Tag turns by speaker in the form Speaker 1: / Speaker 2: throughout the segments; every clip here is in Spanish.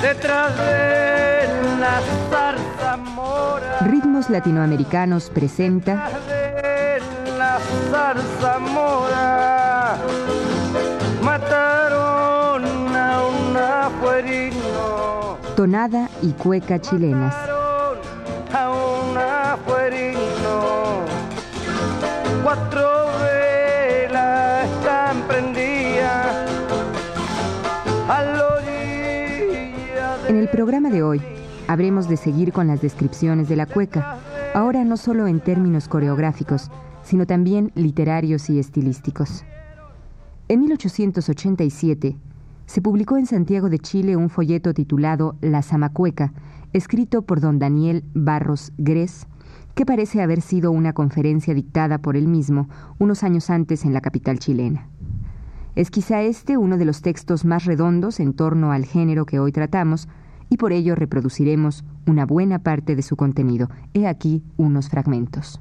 Speaker 1: Detrás de la zarzamora.
Speaker 2: Ritmos Latinoamericanos presenta
Speaker 1: de la zarzamora mataron a un afuerino
Speaker 2: Tonada y Cueca chilenas. Programa de hoy habremos de seguir con las descripciones de la cueca, ahora no solo en términos coreográficos, sino también literarios y estilísticos. En 1887 se publicó en Santiago de Chile un folleto titulado La Zamacueca, escrito por don Daniel Barros Gres, que parece haber sido una conferencia dictada por él mismo unos años antes en la capital chilena. Es quizá este uno de los textos más redondos en torno al género que hoy tratamos, y por ello reproduciremos una buena parte de su contenido. He aquí unos fragmentos.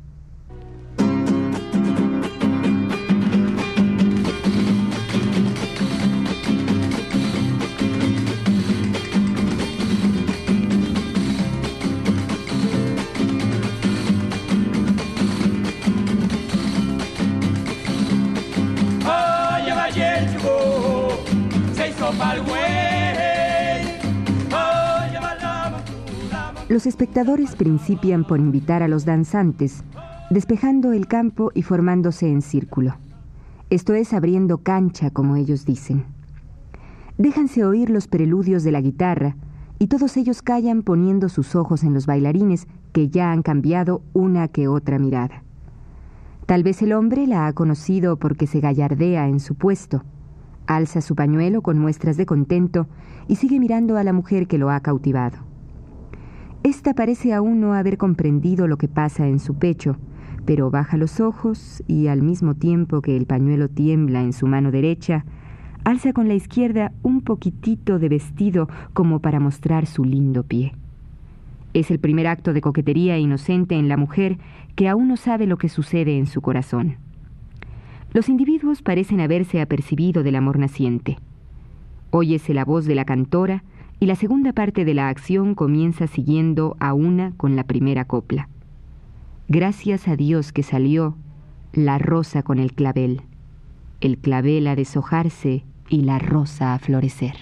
Speaker 2: Los espectadores principian por invitar a los danzantes, despejando el campo y formándose en círculo. Esto es abriendo cancha, como ellos dicen. Déjanse oír los preludios de la guitarra y todos ellos callan poniendo sus ojos en los bailarines que ya han cambiado una que otra mirada. Tal vez el hombre la ha conocido porque se gallardea en su puesto, alza su pañuelo con muestras de contento y sigue mirando a la mujer que lo ha cautivado. Esta parece aún no haber comprendido lo que pasa en su pecho, pero baja los ojos y al mismo tiempo que el pañuelo tiembla en su mano derecha, alza con la izquierda un poquitito de vestido como para mostrar su lindo pie. Es el primer acto de coquetería inocente en la mujer que aún no sabe lo que sucede en su corazón. Los individuos parecen haberse apercibido del amor naciente. Óyese la voz de la cantora y la segunda parte de la acción comienza siguiendo a una con la primera copla. Gracias a Dios que salió la rosa con el clavel, el clavel a deshojarse y la rosa a florecer.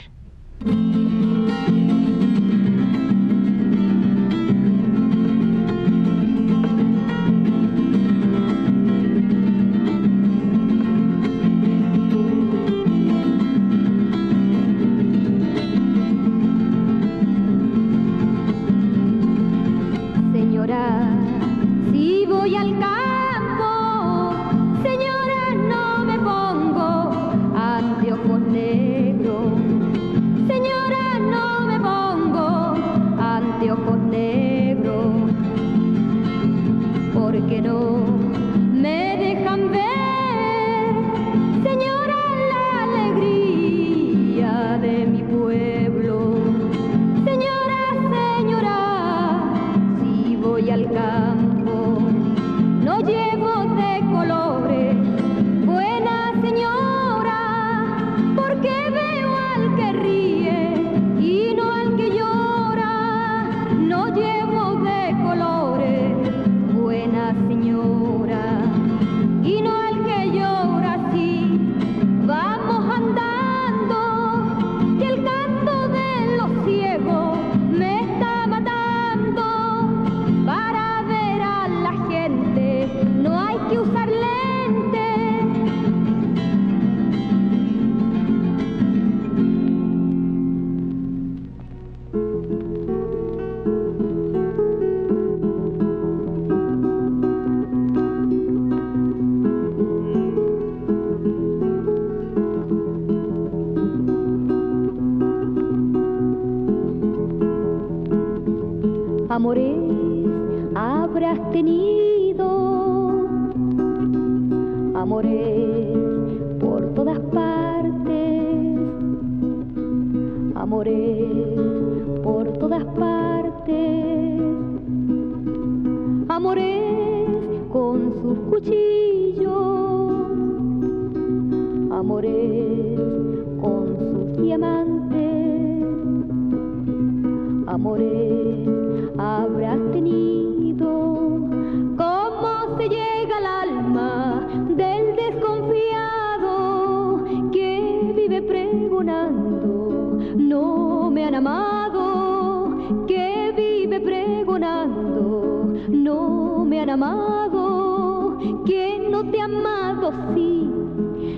Speaker 3: No me
Speaker 4: han amado, que vive pregonando. No me han amado, que no te ha amado, sí,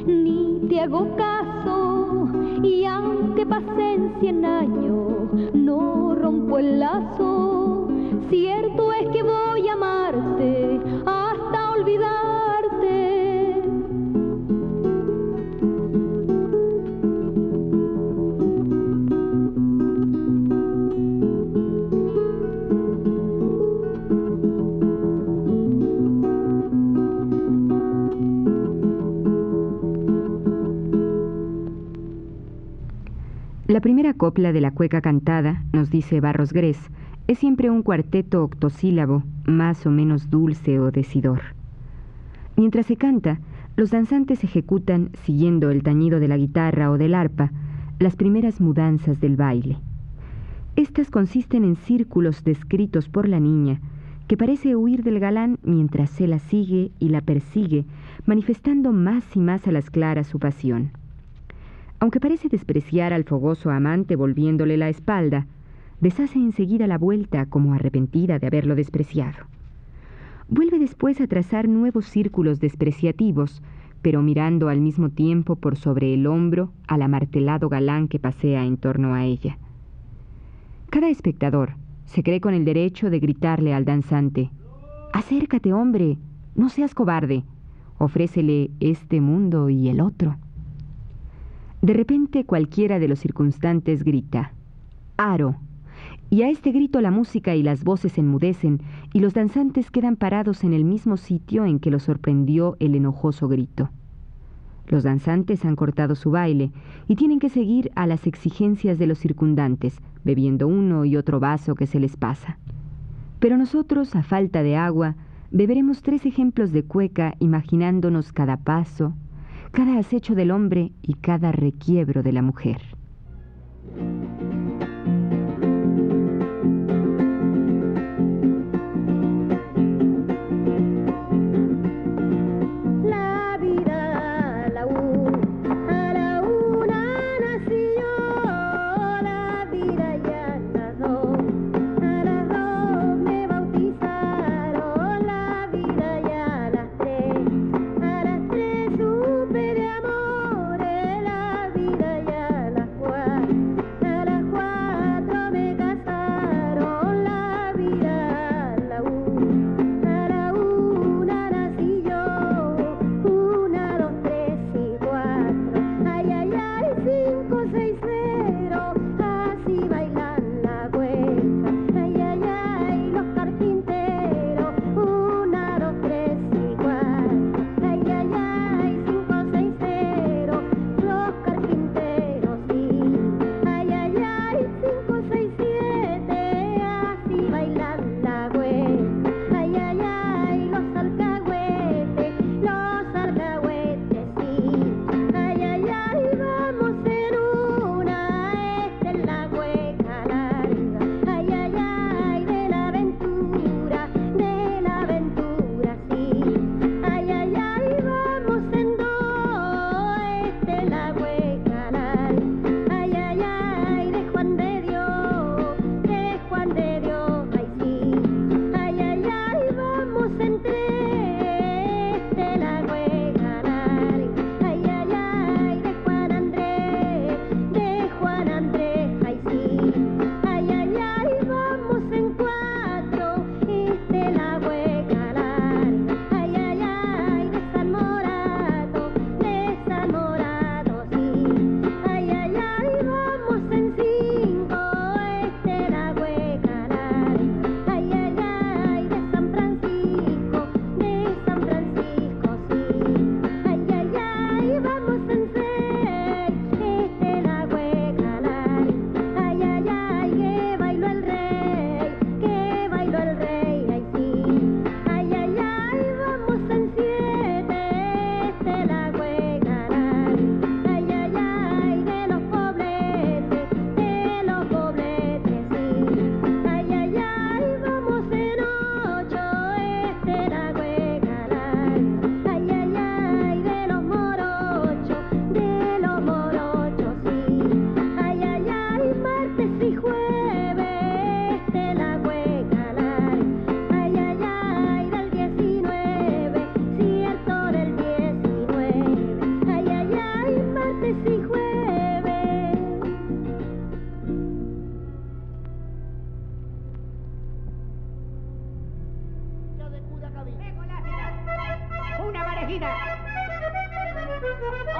Speaker 4: ni te hago caso. Y aunque pasen cien años, no rompo el lazo. Cierto es que voy a amarte
Speaker 2: La primera copla de la cueca cantada, nos dice Barros Gres, es siempre un cuarteto octosílabo, más o menos dulce o decidor. Mientras se canta, los danzantes ejecutan, siguiendo el tañido de la guitarra o del arpa, las primeras mudanzas del baile. Estas consisten en círculos descritos por la niña, que parece huir del galán mientras se la sigue y la persigue, manifestando más y más a las claras su pasión. Aunque parece despreciar al fogoso amante volviéndole la espalda, deshace enseguida la vuelta como arrepentida de haberlo despreciado. Vuelve después a trazar nuevos círculos despreciativos, pero mirando al mismo tiempo por sobre el hombro al amartelado galán que pasea en torno a ella. Cada espectador se cree con el derecho de gritarle al danzante, Acércate, hombre, no seas cobarde, ofrécele este mundo y el otro. De repente cualquiera de los circunstantes grita, Aro. Y a este grito la música y las voces enmudecen y los danzantes quedan parados en el mismo sitio en que los sorprendió el enojoso grito. Los danzantes han cortado su baile y tienen que seguir a las exigencias de los circundantes, bebiendo uno y otro vaso que se les pasa. Pero nosotros, a falta de agua, beberemos tres ejemplos de cueca imaginándonos cada paso, cada acecho del hombre y cada requiebro de la mujer.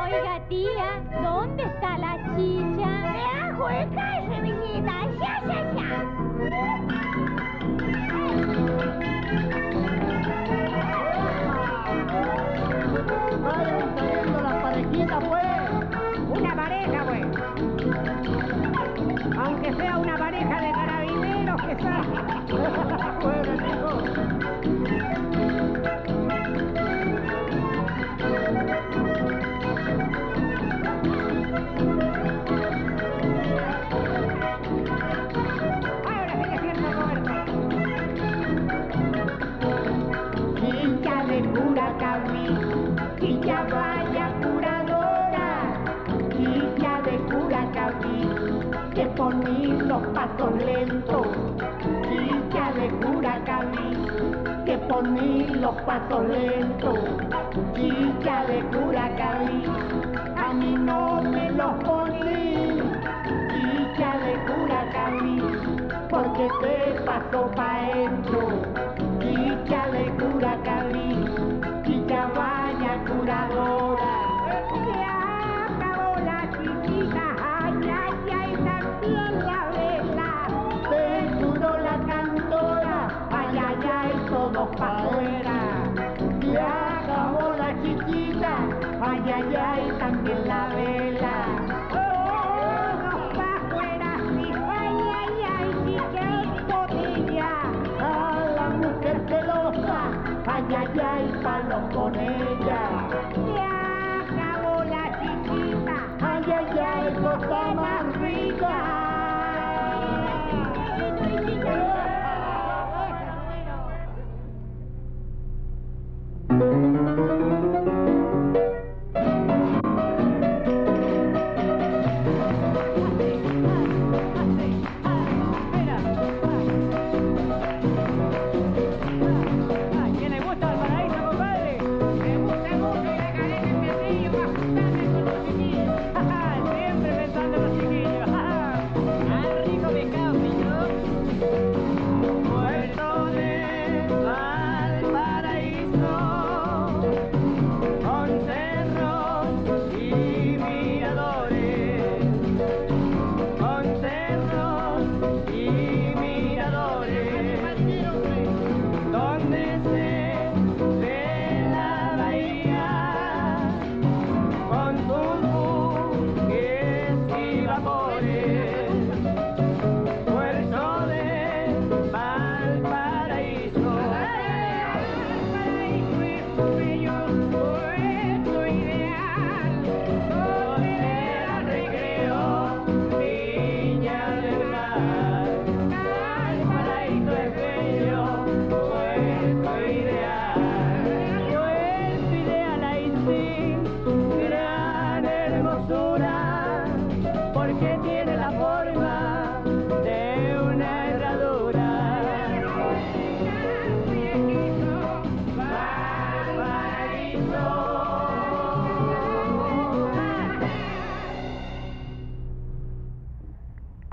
Speaker 3: Oiga, tía, ¿dónde está la chicha? ¡Vea, juega ese viñita! ¡Ya, ya, ya!
Speaker 5: Que los pasos lentos, de Curacaví, que poní los pasos lentos, de Curacaví, a mí no me los poní, de Curacaví, porque te pasó pa' dentro,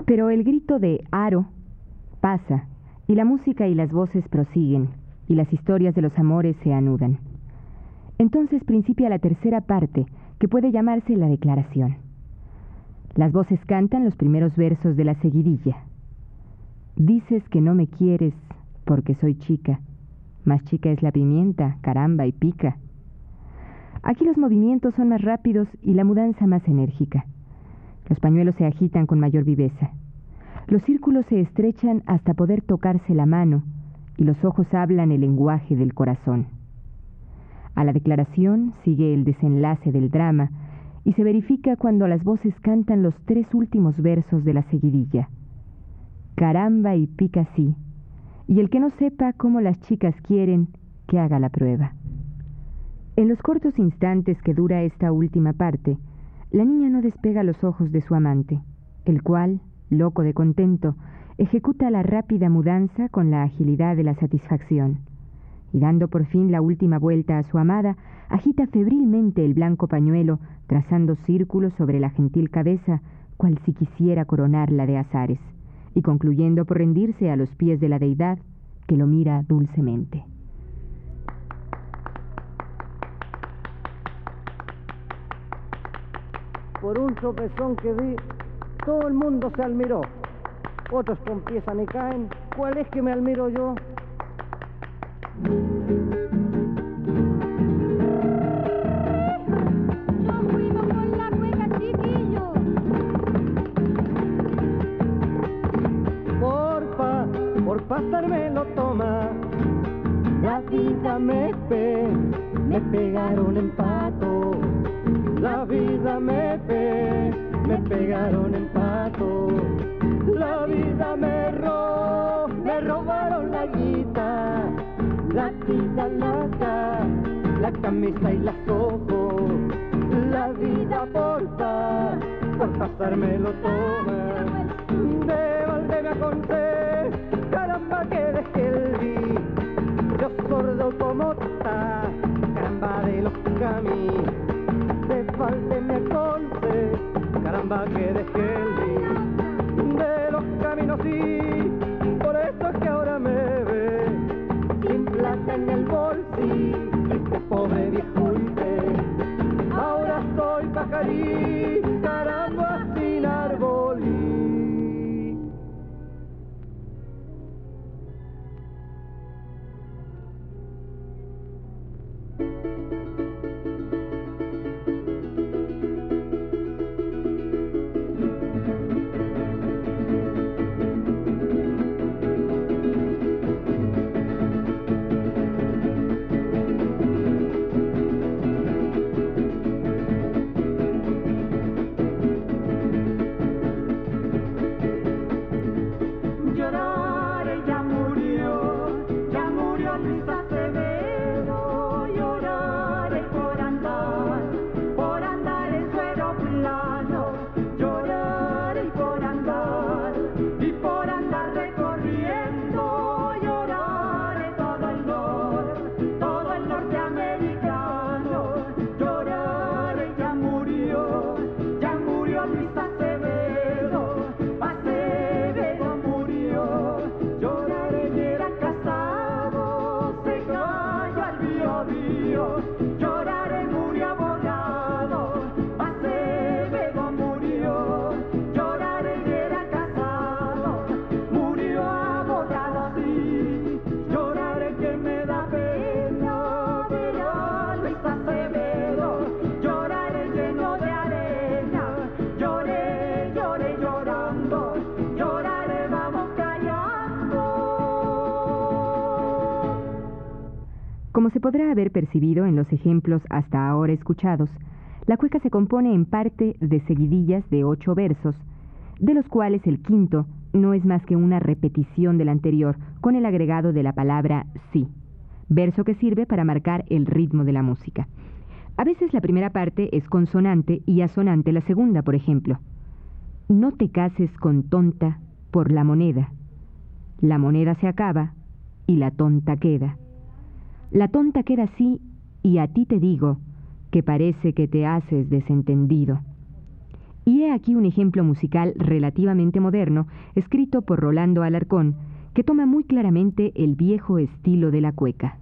Speaker 2: Pero el grito de Aro pasa, y la música y las voces prosiguen, y las historias de los amores se anudan. Entonces principia la tercera parte, que puede llamarse la declaración. Las voces cantan los primeros versos de la seguidilla. Dices que no me quieres porque soy chica, más chica es la pimienta, caramba y pica. Aquí los movimientos son más rápidos y la mudanza más enérgica. Los pañuelos se agitan con mayor viveza. Los círculos se estrechan hasta poder tocarse la mano y los ojos hablan el lenguaje del corazón. A la declaración sigue el desenlace del drama y se verifica cuando las voces cantan los tres últimos versos de la seguidilla. Caramba y pica sí, y el que no sepa cómo las chicas quieren, que haga la prueba. En los cortos instantes que dura esta última parte, la niña no despega los ojos de su amante, el cual loco de contento, ejecuta la rápida mudanza con la agilidad de la satisfacción. Y dando por fin la última vuelta a su amada, agita febrilmente el blanco pañuelo, trazando círculos sobre la gentil cabeza, cual si quisiera coronarla de azares, y concluyendo por rendirse a los pies de la deidad, que lo mira dulcemente.
Speaker 1: Por un tropezón que di, todo el mundo se admiró. Otros empiezan y caen. ¿Cuál es que me admiro yo?
Speaker 3: Yo fuimos con la cueca, chiquillo.
Speaker 1: Porfa, por pasarme lo toma. La vida me pe, me pegaron en pato. La vida me pe, me pegaron en pato. La vida me robó, me robaron la guita, la tita laca, la camisa y las ojos. La vida porfa, por pasarme lo toma. De balde me aconté, caramba que dejé el vi. Yo sordo como está, caramba de los caminos. De balde me aconté, caramba que dejé el. De los caminos sí, por eso es que ahora me ve. Sin plata en el bolsillo, este pobre viejo
Speaker 2: Como se podrá haber percibido en los ejemplos hasta ahora escuchados, la cueca se compone en parte de seguidillas de ocho versos, de los cuales el quinto no es más que una repetición del anterior con el agregado de la palabra sí, verso que sirve para marcar el ritmo de la música. A veces la primera parte es consonante y asonante la segunda, por ejemplo. No te cases con tonta por la moneda. La moneda se acaba y la tonta queda. La tonta queda así y a ti te digo que parece que te haces desentendido. Y he aquí un ejemplo musical relativamente moderno, escrito por Rolando Alarcón, que toma muy claramente el viejo estilo de la cueca.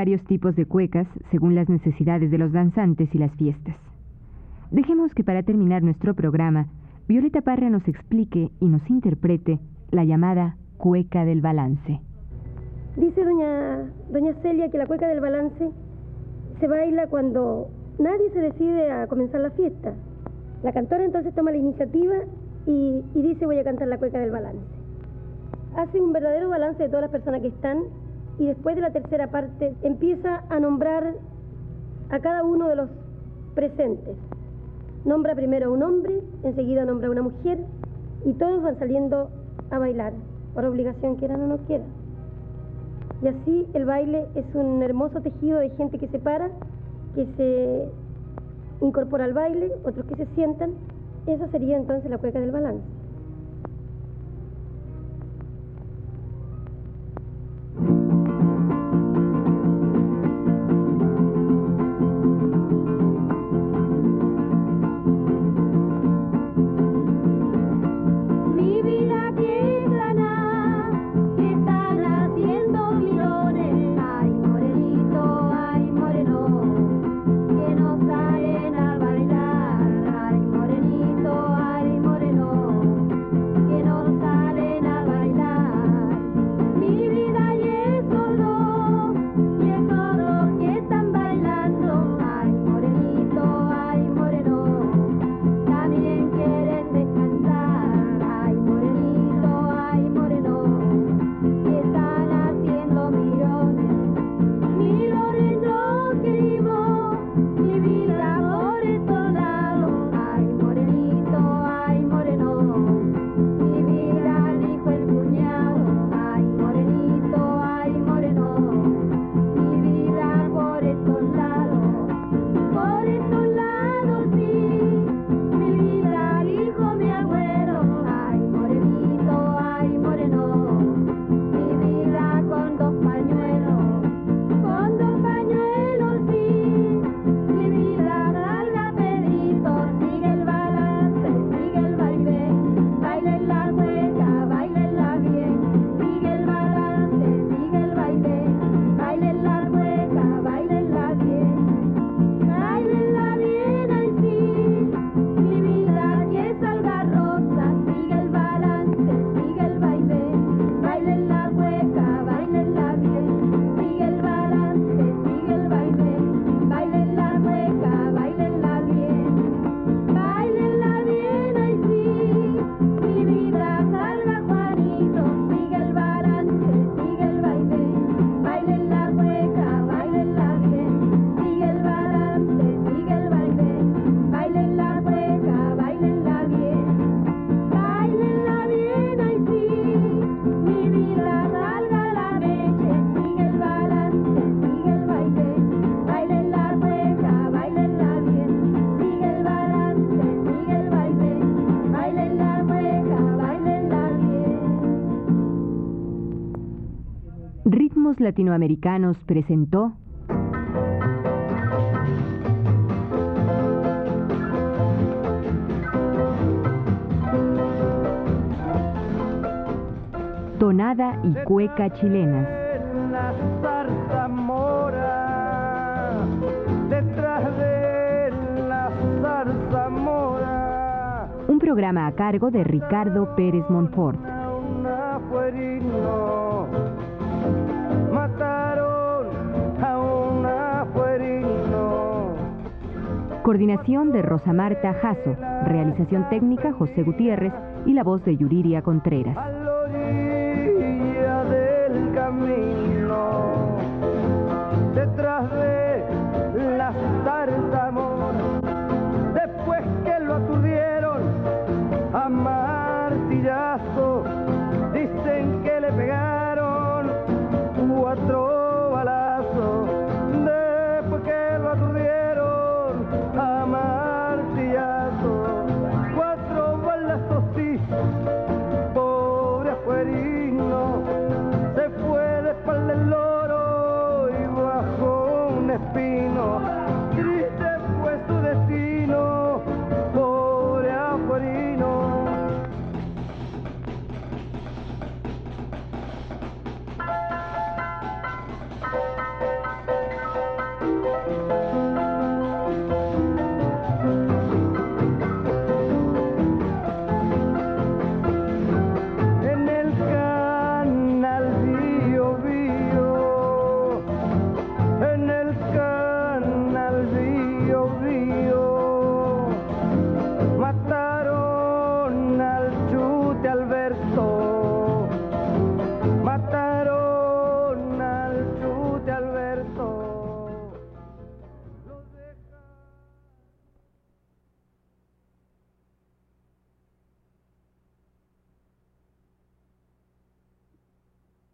Speaker 2: Varios tipos de cuecas según las necesidades de los danzantes y las fiestas. Dejemos que para terminar nuestro programa, Violeta Parra nos explique y nos interprete la llamada cueca del balance.
Speaker 4: Dice doña, doña Celia que la cueca del balance se baila cuando nadie se decide a comenzar la fiesta. La cantora entonces toma la iniciativa y, y dice voy a cantar la cueca del balance. Hace un verdadero balance de todas las personas que están y después de la tercera parte empieza a nombrar a cada uno de los presentes. Nombra primero a un hombre, enseguida nombra a una mujer y todos van saliendo a bailar, por obligación quieran o no quieran. Y así el baile es un hermoso tejido de gente que se para, que se incorpora al baile, otros que se sientan. Esa sería entonces la cueca del balance.
Speaker 2: Latinoamericanos presentó Tonada y cueca chilenas. Un programa a cargo de Ricardo Pérez Montfort.
Speaker 1: A mataron.
Speaker 2: Coordinación de Rosa Marta Jasso. Realización técnica José Gutiérrez y la voz de Yuriria Contreras.